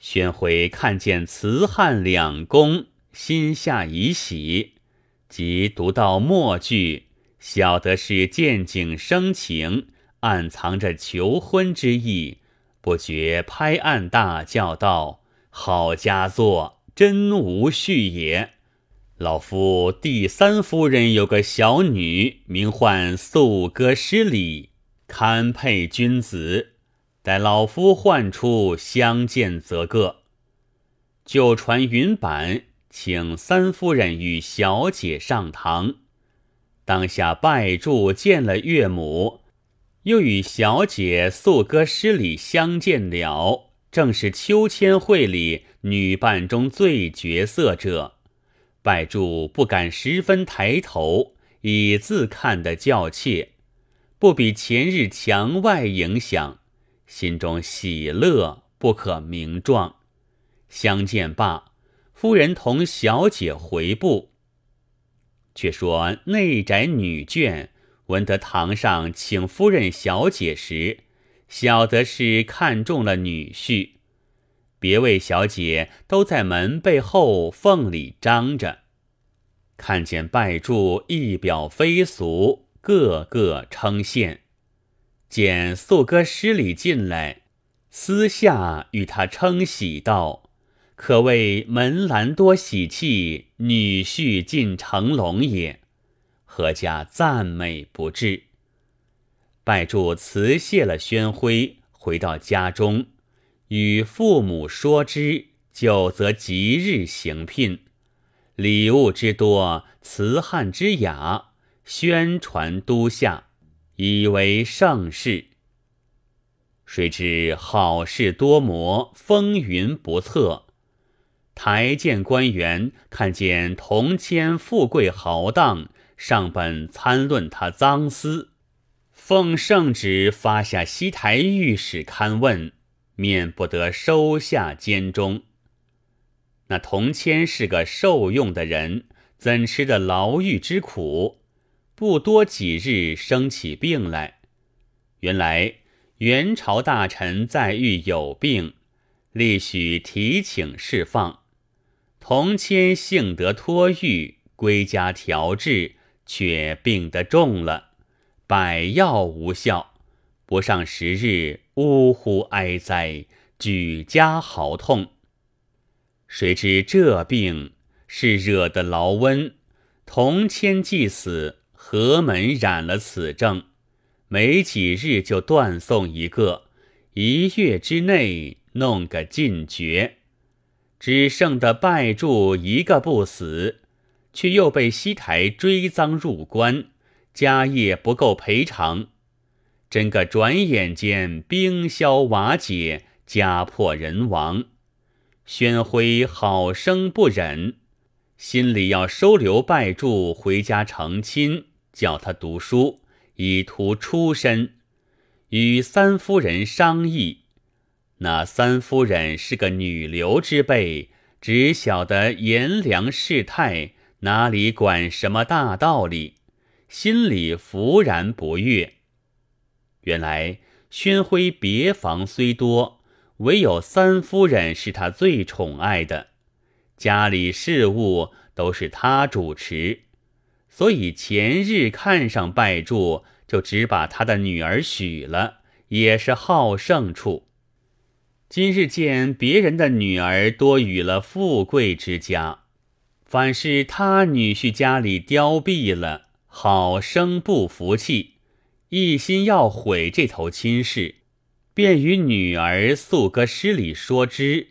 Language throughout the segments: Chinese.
宣徽看见慈汉两公，心下已喜，即读到末句，晓得是见景生情，暗藏着求婚之意，不觉拍案大叫道：“好佳作，真无序也！老夫第三夫人有个小女，名唤素歌诗礼，堪配君子。”待老夫唤出相见，则个。就传云板，请三夫人与小姐上堂。当下拜祝见了岳母，又与小姐素歌诗礼相见了，正是秋千会里女伴中最绝色者。拜祝不敢十分抬头，以自看得较切，不比前日墙外影响。心中喜乐不可名状，相见罢，夫人同小姐回步。却说内宅女眷闻得堂上请夫人、小姐时，晓得是看中了女婿，别位小姐都在门背后缝里张着，看见拜祝一表非俗，个个称羡。见素歌诗礼进来，私下与他称喜道：“可谓门兰多喜气，女婿进成龙也。”何家赞美不至。拜祝辞谢了宣徽，回到家中，与父母说之，就则即日行聘，礼物之多，辞汉之雅，宣传都下。以为盛世，谁知好事多磨，风云不测。台谏官员看见铜谦富贵豪荡，上本参论他赃私，奉圣旨发下西台御史勘问，免不得收下监中。那铜谦是个受用的人，怎吃得牢狱之苦？不多几日，生起病来。原来元朝大臣在狱有病，立许提请释放。同谦幸得脱狱，归家调治，却病得重了，百药无效，不上十日，呜呼哀哉，举家嚎痛。谁知这病是惹得劳温，同谦既死。河门染了此症，没几日就断送一个，一月之内弄个尽绝，只剩的拜柱一个不死，却又被西台追赃入关，家业不够赔偿，真个转眼间冰消瓦解，家破人亡。宣徽好生不忍，心里要收留拜柱回家成亲。叫他读书，以图出身。与三夫人商议，那三夫人是个女流之辈，只晓得炎凉世态，哪里管什么大道理？心里弗然不悦。原来宣徽别房虽多，唯有三夫人是他最宠爱的，家里事务都是他主持。所以前日看上拜祝，就只把他的女儿许了，也是好胜处。今日见别人的女儿多与了富贵之家，反是他女婿家里凋敝了，好生不服气，一心要毁这头亲事，便与女儿素歌诗礼说之。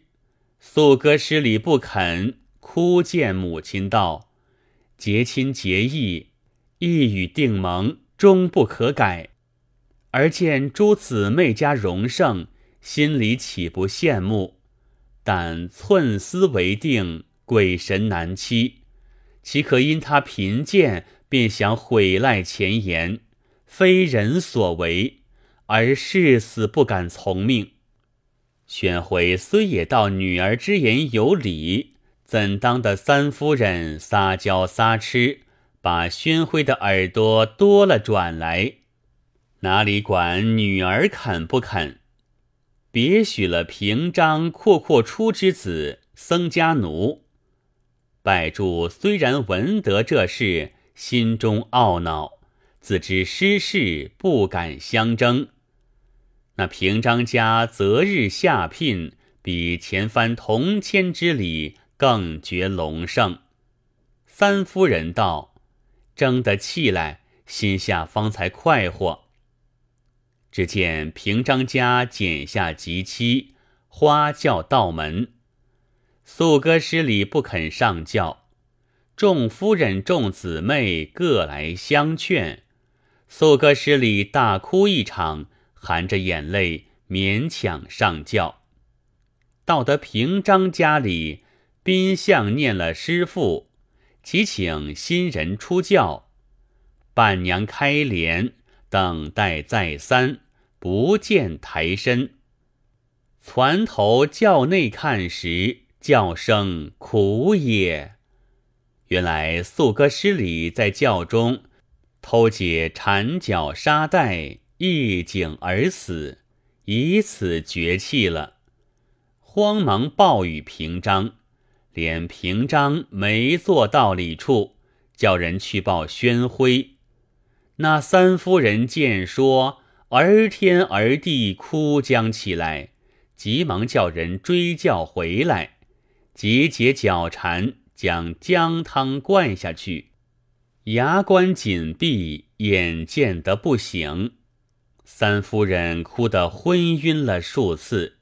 素歌诗礼不肯，哭见母亲道。结亲结义，一语定盟，终不可改。而见诸姊妹家荣盛，心里岂不羡慕？但寸丝为定，鬼神难欺。岂可因他贫贱，便想毁赖前言？非人所为，而誓死不敢从命。宣回虽也道女儿之言有理。怎当的三夫人撒娇撒痴，把宣徽的耳朵多了转来，哪里管女儿肯不肯？别许了平章阔阔出之子僧家奴。拜柱虽然闻得这事，心中懊恼，自知失势，不敢相争。那平章家择日下聘，比前番同迁之礼更觉隆盛。三夫人道：“争得气来，心下方才快活。”只见平章家剪下吉期，花轿到门。素歌师礼不肯上轿，众夫人众姊妹各来相劝。素歌师礼大哭一场，含着眼泪勉强上轿。到得平章家里，宾相念了师父，即请新人出轿，伴娘开帘。等待再三，不见抬身。攒头轿内看时，叫声苦也。原来素歌失礼在轿中偷解缠脚沙袋，一颈而死，以此绝气了。慌忙报与平章，连平章没坐道理处，叫人去报宣徽。那三夫人见说，儿天儿地哭将起来，急忙叫人追轿回来，急解脚缠，将姜汤灌下去，牙关紧闭，眼见得不醒。三夫人哭得昏晕了数次，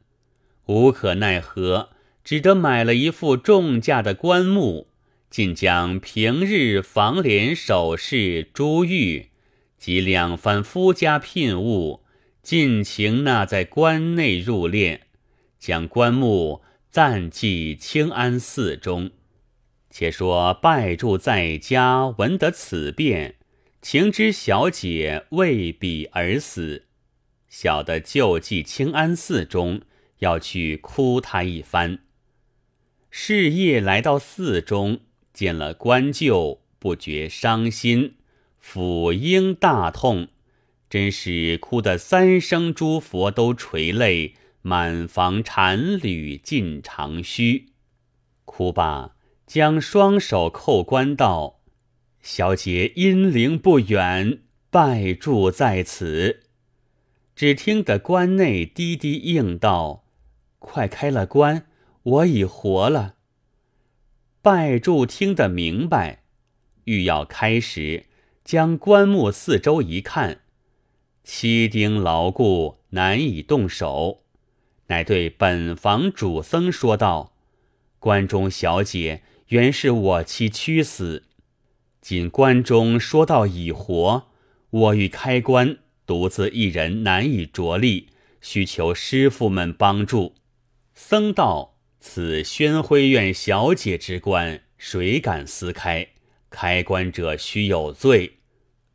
无可奈何，只得买了一副重价的棺木，竟将平日房帘首饰珠玉。及两番夫家聘物，尽情纳在关内入殓，将棺木暂寄清安寺中。且说拜住在家，闻得此变，情知小姐为彼而死，晓得就寄清安寺中，要去哭他一番。是夜来到寺中，见了官舅，不觉伤心。抚婴大痛，真是哭得三生诸佛都垂泪，满房禅侣尽长须。哭罢，将双手叩关道：“小姐阴灵不远，拜住在此。”只听得关内低低应道：“快开了棺，我已活了。”拜住听得明白，欲要开时。将棺木四周一看，七钉牢固，难以动手，乃对本房主僧说道：“关中小姐原是我妻屈死，今关中说到已活，我欲开棺，独自一人难以着力，需求师傅们帮助。”僧道：“此宣徽院小姐之棺，谁敢撕开？开棺者须有罪。”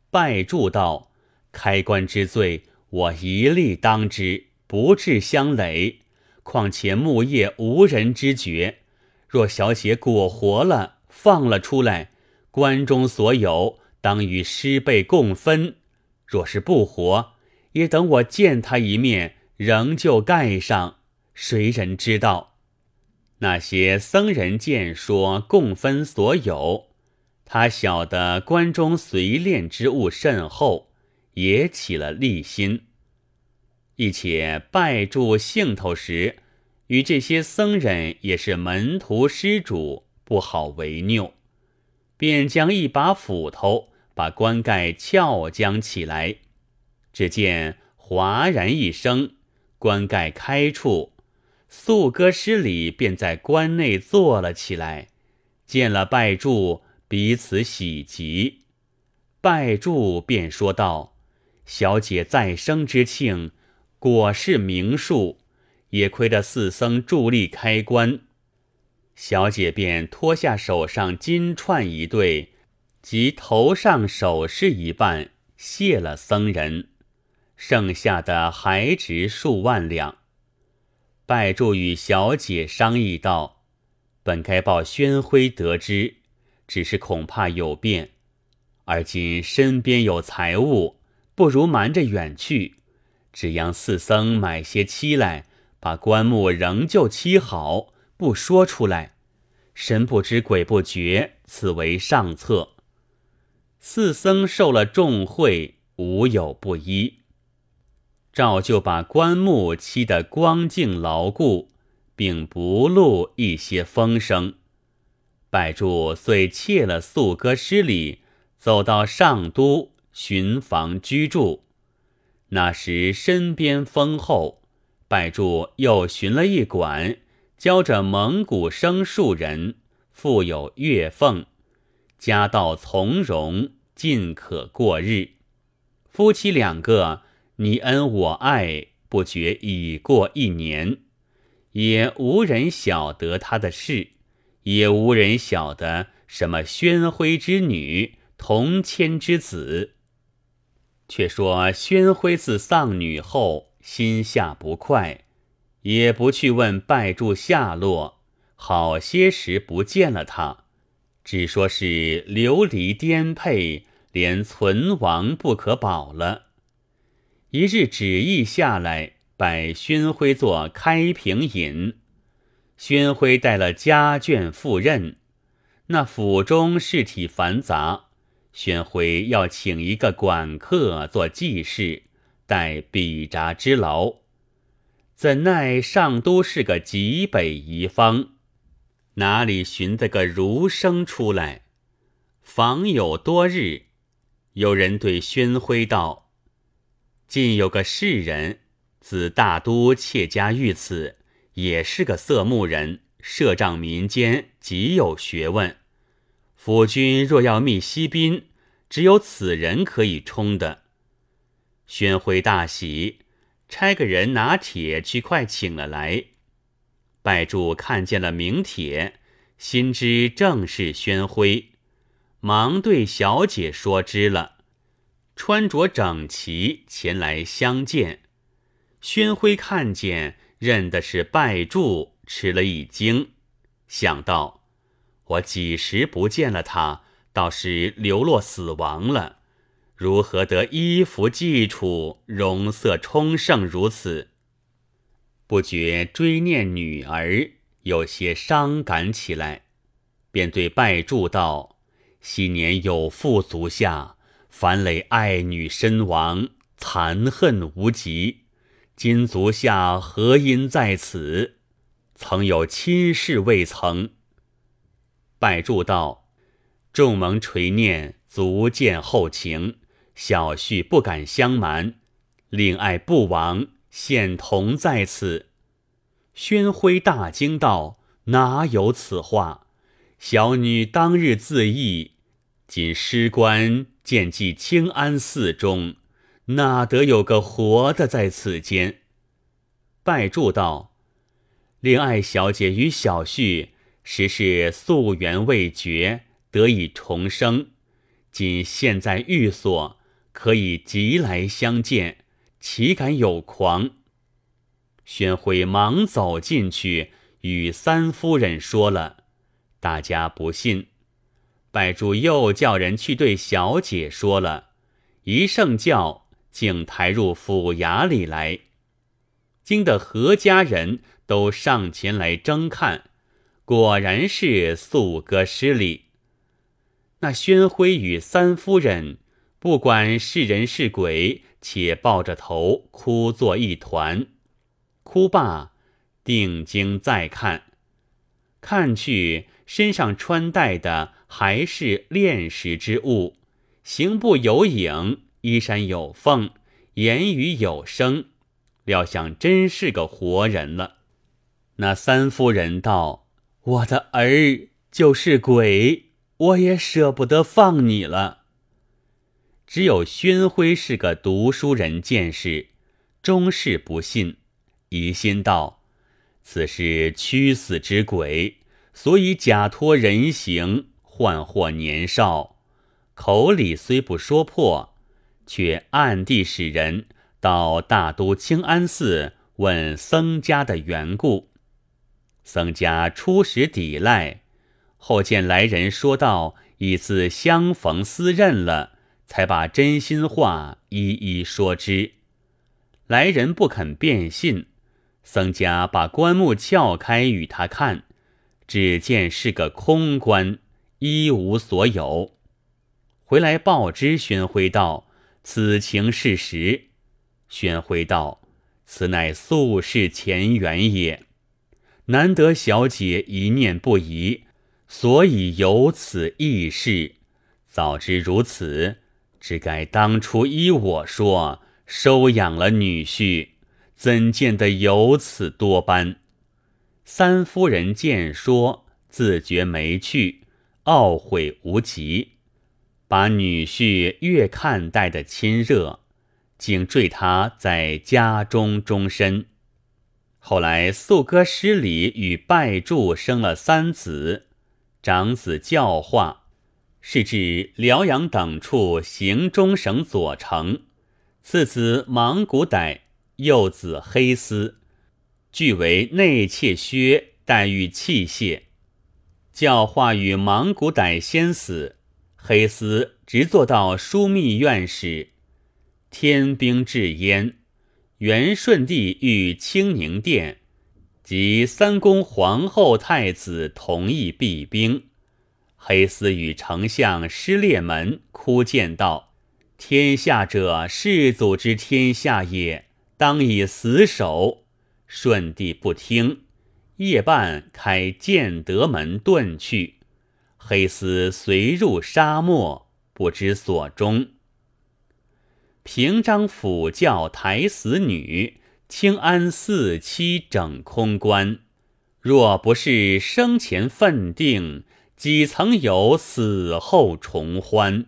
拜祝道：“开棺之罪，我一力当之，不致相累。况且木业无人知觉。若小姐果活了，放了出来，关中所有当与师辈共分；若是不活，也等我见他一面，仍旧盖上。谁人知道？那些僧人见说共分所有。”他晓得关中随炼之物甚厚，也起了利心。一且拜住兴头时，与这些僧人也是门徒施主，不好为拗，便将一把斧头把棺盖撬将起来。只见哗然一声，棺盖开处，素歌失礼便在关内坐了起来，见了拜住。彼此喜极，拜祝便说道：“小姐再生之庆，果是名数，也亏得四僧助力开棺。”小姐便脱下手上金串一对，及头上首饰一半，谢了僧人，剩下的还值数万两。拜祝与小姐商议道：“本该报宣徽得知。”只是恐怕有变，而今身边有财物，不如瞒着远去，只让四僧买些漆来，把棺木仍旧漆好，不说出来，神不知鬼不觉，此为上策。四僧受了重贿，无有不依，照旧把棺木漆得光净牢固，并不露一些风声。拜柱遂窃了素歌诗礼，走到上都寻房居住。那时身边丰厚，拜柱又寻了一馆，教着蒙古生数人，富有月俸，家道从容。尽可过日，夫妻两个你恩我爱，不觉已过一年，也无人晓得他的事，也无人晓得什么宣徽之女，同谦之子。却说宣徽自丧女后，心下不快，也不去问拜柱下落，好些时不见了他。只说是流离颠沛，连存亡不可保了。一日旨意下来，拜宣徽做开平尹。宣徽带了家眷赴任，那府中事体繁杂，宣徽要请一个管客做记事，代笔札之劳。怎奈上都是个极北夷方。哪里寻得个儒生出来？访有多日，有人对宣徽道：“近有个士人，自大都妾家遇此，也是个色目人，摄帐民间，极有学问。府君若要觅西宾，只有此人可以充的。”宣徽大喜，差个人拿帖去，快请了来。拜柱看见了名帖，心知正是宣徽，忙对小姐说知了，穿着整齐前来相见。宣徽看见认的是拜柱，吃了一惊，想到我几时不见了他，倒是流落死亡了，如何得衣服寄处，容色充盛如此？不觉追念女儿，有些伤感起来，便对拜柱道：“昔年有父足下，樊累爱女身亡，残恨无极。今足下何因在此？曾有亲事未曾？”拜祝道：“众蒙垂念，足见厚情，小婿不敢相瞒，令爱不亡。”现同在此，宣徽大惊道：“哪有此话？小女当日自缢，今师官见寄清安寺中，哪得有个活的在此间？”拜祝道：“令爱小姐与小婿实是夙缘未绝，得以重生。今现在寓所，可以即来相见。”岂敢有狂？宣徽忙走进去，与三夫人说了，大家不信。拜柱又叫人去对小姐说了，一圣教竟抬入府衙里来，惊得何家人都上前来争看，果然是素歌失礼。那宣徽与三夫人不管是人是鬼。且抱着头哭作一团，哭罢，定睛再看，看去身上穿戴的还是炼石之物，行步有影，衣衫有缝，言语有声，料想真是个活人了。那三夫人道：“我的儿就是鬼，我也舍不得放你了。”只有宣徽是个读书人，见识终是不信，疑心道：“此是屈死之鬼，所以假托人形，幻惑年少。口里虽不说破，却暗地使人到大都清安寺问僧家的缘故。僧家初时抵赖，后见来人说道：已自相逢私认了。”才把真心话一一说之，来人不肯变信，僧家把棺木撬开与他看，只见是个空棺，一无所有。回来报知宣徽道：“此情事实。”宣徽道：“此乃宿世前缘也。难得小姐一念不移，所以有此异事。早知如此，只该当初依我说，收养了女婿，怎见得有此多般？”三夫人见说，自觉没趣，懊悔无极。把女婿越看待的亲热，竟坠他在家中终身。后来素歌失礼与拜祝生了三子，长子教化，是至辽阳等处行中省左丞；次子芒古傣，幼子黑丝，俱为内妾薛待遇器械。教化与芒古傣先死。黑丝直做到枢密院使，天兵至焉。元顺帝御清宁殿，及三宫皇后太子同意避兵。黑丝与丞相失列门，哭谏道：“天下者世祖之天下也，当以死守。”顺帝不听，夜半开建德门遁去。黑丝随入沙漠，不知所终。平章府教抬死女，清安四妻整空棺。若不是生前分定，几曾有死后重欢？